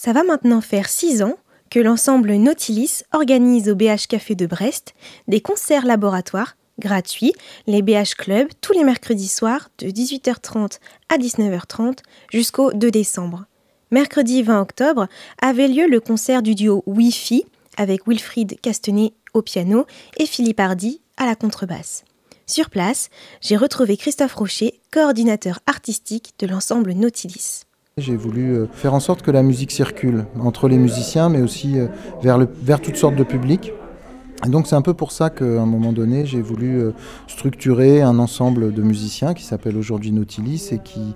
Ça va maintenant faire six ans que l'ensemble Nautilis organise au BH Café de Brest des concerts laboratoires gratuits, les BH Club, tous les mercredis soirs de 18h30 à 19h30 jusqu'au 2 décembre. Mercredi 20 octobre avait lieu le concert du duo Wi-Fi avec Wilfried Castanet au piano et Philippe Hardy à la contrebasse. Sur place, j'ai retrouvé Christophe Rocher, coordinateur artistique de l'ensemble Nautilis. J'ai voulu euh, faire en sorte que la musique circule entre les musiciens, mais aussi euh, vers, toutes sortes de publics. Et donc c'est un peu pour ça qu'à un moment donné, j'ai voulu euh, structurer un ensemble de musiciens qui s'appelle aujourd'hui Nautilis et qui,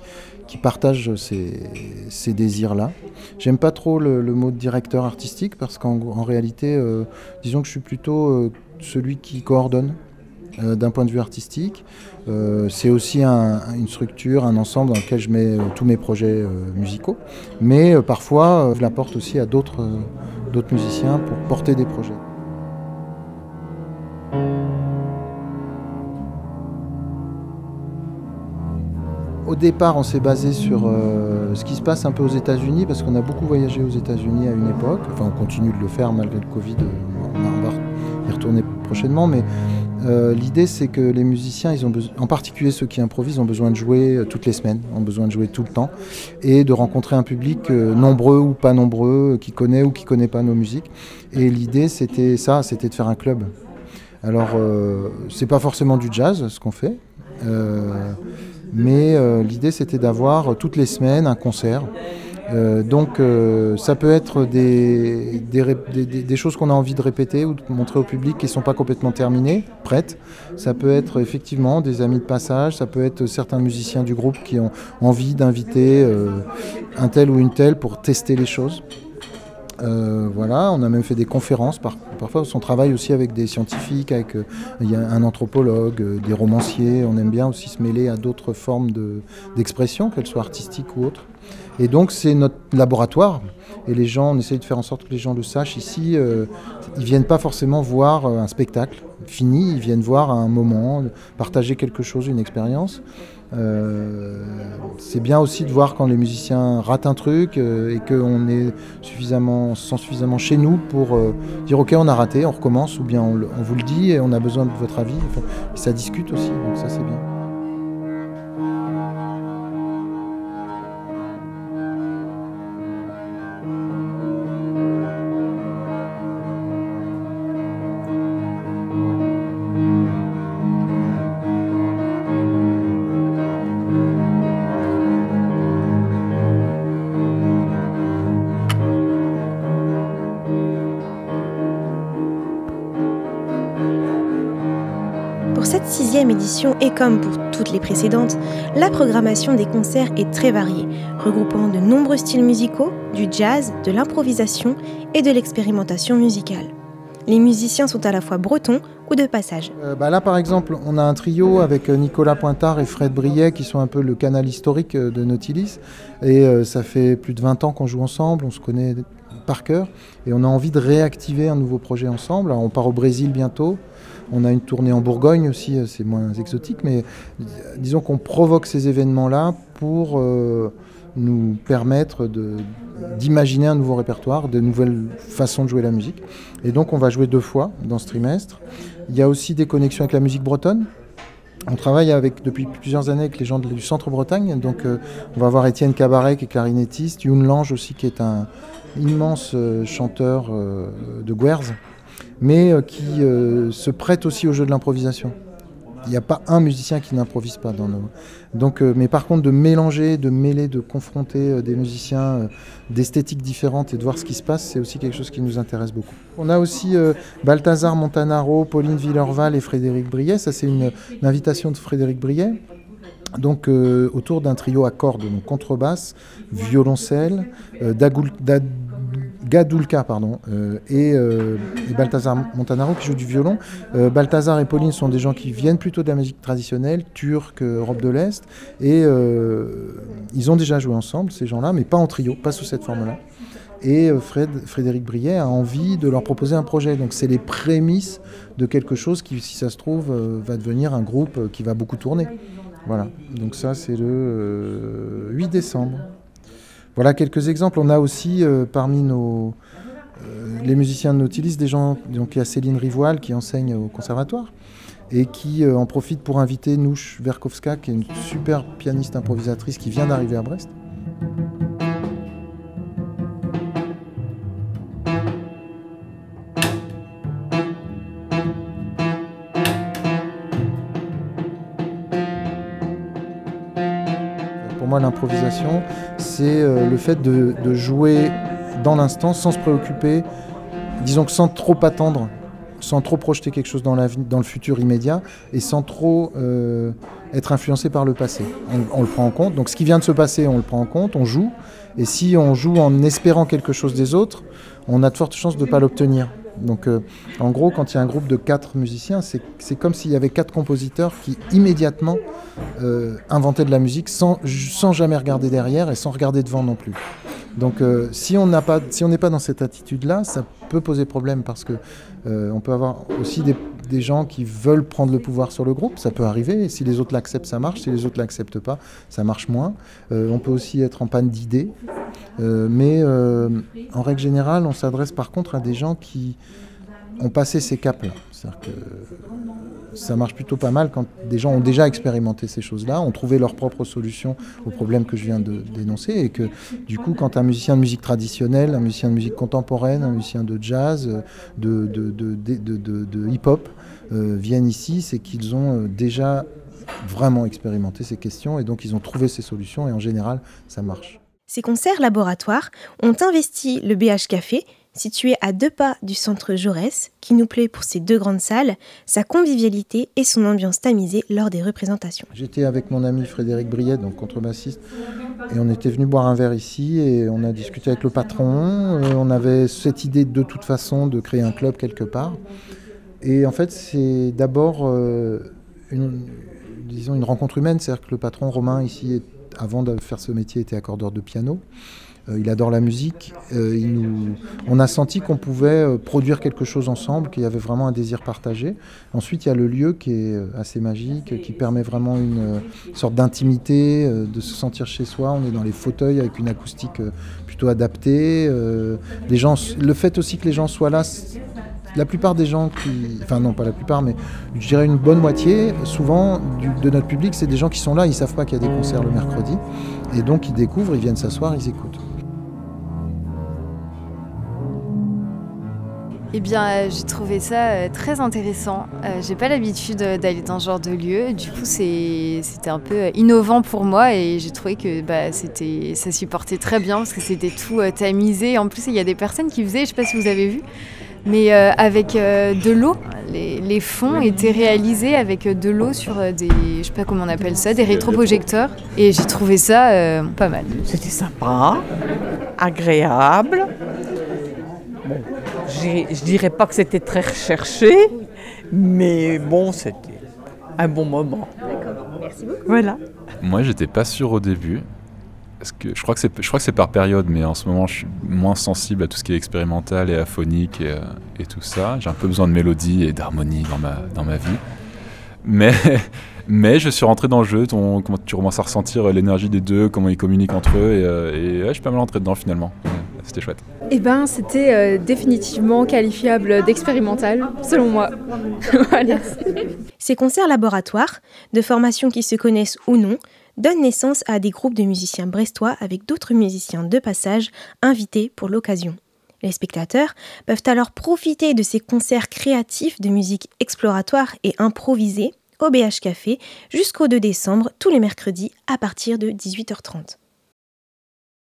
partagent ces, désirs-là. J'aime pas trop le, mot de directeur artistique parce qu'en réalité, disons que je suis plutôt celui qui coordonne euh, d'un point de vue artistique. Euh, c'est aussi un, une structure, un ensemble dans lequel je mets euh, tous mes projets musicaux. Mais parfois, je l'apporte aussi à d'autres musiciens pour porter des projets. Au départ, on s'est basé sur ce qui se passe un peu aux États-Unis, parce qu'on a beaucoup voyagé aux États-Unis à une époque. Enfin, on continue de le faire malgré le Covid. On va y retourner prochainement, mais euh, l'idée, c'est que les musiciens, ils ont en particulier ceux qui improvisent, ont besoin de jouer euh, toutes les semaines, ont besoin de jouer tout le temps, et de rencontrer un public euh, nombreux ou pas nombreux, qui connaît ou qui connaît pas nos musiques. Et l'idée, c'était ça, c'était de faire un club. Alors, euh, c'est pas forcément du jazz ce qu'on fait. Mais l'idée c'était d'avoir toutes les semaines un concert. Euh, donc euh, ça peut être des, choses qu'on a envie de répéter ou de montrer au public qui ne sont pas complètement terminées, prêtes. Ça peut être effectivement des amis de passage, ça peut être certains musiciens du groupe qui ont envie d'inviter euh, un tel ou une telle pour tester les choses. Voilà, on a même fait des conférences, par, parfois on travaille aussi avec des scientifiques, avec y a un anthropologue, des romanciers, on aime bien aussi se mêler à d'autres formes d'expression, de, qu'elles soient artistiques ou autres. Et donc c'est notre laboratoire, et les gens, on essaye de faire en sorte que les gens le sachent ici, euh, ils viennent pas forcément voir un spectacle fini, ils viennent voir un moment, partager quelque chose, une expérience. Euh, c'est bien aussi de voir quand les musiciens ratent un truc euh, et qu'on est suffisamment, se sent suffisamment chez nous pour euh, dire ok on a raté, on recommence ou bien on, vous le dit et on a besoin de votre avis. Ça discute aussi, donc ça c'est bien. Édition, et comme pour toutes les précédentes, la programmation des concerts est très variée, regroupant de nombreux styles musicaux, du jazz, de l'improvisation et de l'expérimentation musicale. Les musiciens sont à la fois bretons ou de passage. Euh, bah là, par exemple, on a un trio avec Nicolas Pointard et Fred Briet qui sont un peu le canal historique de Nautilis. Et euh, ça fait plus de 20 ans qu'on joue ensemble, on se connaît par cœur. Et on a envie de réactiver un nouveau projet ensemble. On part au Brésil bientôt. On a une tournée en Bourgogne aussi, c'est moins exotique, mais disons qu'on provoque ces événements-là pour euh, nous permettre d'imaginer un nouveau répertoire, de nouvelles façons de jouer la musique. Et donc on va jouer deux fois dans ce trimestre. Il y a aussi des connexions avec la musique bretonne. On travaille avec, depuis plusieurs années avec les gens du centre Bretagne. Donc euh, on va voir Étienne Cabaret qui est clarinettiste, Youn Lange aussi qui est un immense euh, chanteur euh, de Guerz mais euh, qui euh, se prête aussi au jeu de l'improvisation. Il n'y a pas un musicien qui n'improvise pas dans nos. Donc, euh, mais par contre, de mélanger, de mêler, de confronter des musiciens d'esthétiques différentes et de voir ce qui se passe, c'est aussi quelque chose qui nous intéresse beaucoup. On a aussi Balthazar Montanaro, Pauline Villerval et Frédéric Briet. Ça, c'est une, invitation de Frédéric Briet. Donc, autour d'un trio à cordes, donc contrebasse, violoncelle, Gadulka pardon, euh, et, euh, Balthazar Montanaro qui joue du violon. Euh, Balthazar et Pauline sont des gens qui viennent plutôt de la musique traditionnelle, turque, Europe de l'Est, et ils ont déjà joué ensemble, ces gens-là, mais pas en trio, pas sous cette forme-là. Et Fred, Frédéric Briet a envie de leur proposer un projet. Donc c'est les prémices de quelque chose qui, si ça se trouve, va devenir un groupe qui va beaucoup tourner. Voilà, donc ça c'est le 8 décembre. Voilà quelques exemples. On a aussi parmi nos, les musiciens de Nautilus des gens, donc il y a Céline Rivoile qui enseigne au conservatoire et qui en profite pour inviter Nouche Verkovska, qui est une super pianiste improvisatrice qui vient d'arriver à Brest. C'est euh, le fait de, jouer dans l'instant sans se préoccuper, disons que sans trop attendre, sans trop projeter quelque chose dans le futur immédiat et sans trop euh, être influencé par le passé. On, le prend en compte. Donc ce qui vient de se passer, on le prend en compte, on joue. Et si on joue en espérant quelque chose des autres, on a de fortes chances de ne pas l'obtenir. Donc, euh, en gros, quand il y a un groupe de quatre musiciens, c'est comme s'il y avait quatre compositeurs qui immédiatement euh, inventaient de la musique sans, sans, jamais regarder derrière et sans regarder devant non plus. Donc, euh, si on n'est pas, si dans cette attitude-là, ça peut poser problème parce que on peut avoir aussi des, gens qui veulent prendre le pouvoir sur le groupe. Ça peut arriver. Si les autres l'acceptent, ça marche. Si les autres l'acceptent pas, ça marche moins. on peut aussi être en panne d'idées. mais en règle générale, on s'adresse par contre à des gens qui ont passé ces caps-là. Que ça marche plutôt pas mal quand des gens ont déjà expérimenté ces choses-là, ont trouvé leur propre solution aux problèmes que je viens de dénoncer, et que du coup, quand un musicien de musique traditionnelle, un musicien de musique contemporaine, un musicien de jazz, de, de, de, hip-hop euh, viennent ici, c'est qu'ils ont euh, déjà vraiment expérimenté ces questions, et donc ils ont trouvé ces solutions, et en général, ça marche. Ces concerts laboratoires ont investi le BH Café situé à deux pas du centre Jaurès, qui nous plaît pour ses deux grandes salles, sa convivialité et son ambiance tamisée lors des représentations. J'étais avec mon ami Frédéric Briet, donc contrebassiste, et on était venu boire un verre ici et on a discuté avec le patron. On avait cette idée de toute façon de créer un club quelque part. Et en fait, c'est d'abord euh, une, disons une rencontre humaine, c'est-à-dire que le patron Romain ici, avant de faire ce métier, était accordeur de piano. Euh, il adore la musique. Euh. On a senti qu'on pouvait euh, produire quelque chose ensemble, qu'il y avait vraiment un désir partagé. Ensuite, il y a le lieu qui est assez magique, qui permet vraiment une sorte d'intimité, de se sentir chez soi. On est dans les fauteuils avec une acoustique plutôt adaptée. Les gens... Le fait aussi que les gens soient là, la plupart des gens qui, enfin non pas la plupart, mais je dirais une bonne moitié, souvent de notre public, c'est des gens qui sont là, ils savent pas qu'il y a des concerts le mercredi, et donc ils découvrent, ils viennent s'asseoir, ils écoutent. Eh bien, euh, j'ai trouvé ça euh, très intéressant. Euh, j'ai pas l'habitude d'aller dans ce genre de lieu. Du coup, c'était un peu innovant pour moi et j'ai trouvé que bah, ça s'y portait très bien parce que c'était tout tamisé. En plus, il y a des personnes qui faisaient, je sais pas si vous avez vu, mais avec de l'eau. Les, fonds étaient réalisés avec de l'eau sur des, je sais pas comment on appelle ça, des rétroprojecteurs. Et j'ai trouvé ça pas mal. C'était sympa, agréable je dirais pas que c'était très recherché, mais bon, c'était un bon moment. D'accord, merci beaucoup. Voilà. Moi, j'étais pas sûr au début. Parce que je crois que c'est, je crois que c'est par période, mais en ce moment, je suis moins sensible à tout ce qui est expérimental et aphonique et, euh, et tout ça. J'ai un peu besoin de mélodie et d'harmonie dans ma, dans ma vie. Mais, mais je suis rentré dans le jeu, ton, comment tu commences à ressentir l'énergie des deux, comment ils communiquent entre eux, et, euh, et je suis pas mal rentré dedans finalement. C'était chouette. Eh ben, c'était euh, définitivement qualifiable d'expérimental, selon moi. Ces concerts laboratoires, de formations qui se connaissent ou non, donnent naissance à des groupes de musiciens brestois avec d'autres musiciens de passage invités pour l'occasion. Les spectateurs peuvent alors profiter de ces concerts créatifs de musique exploratoire et improvisée au BH Café jusqu'au 2 décembre tous les mercredis à partir de 18h30.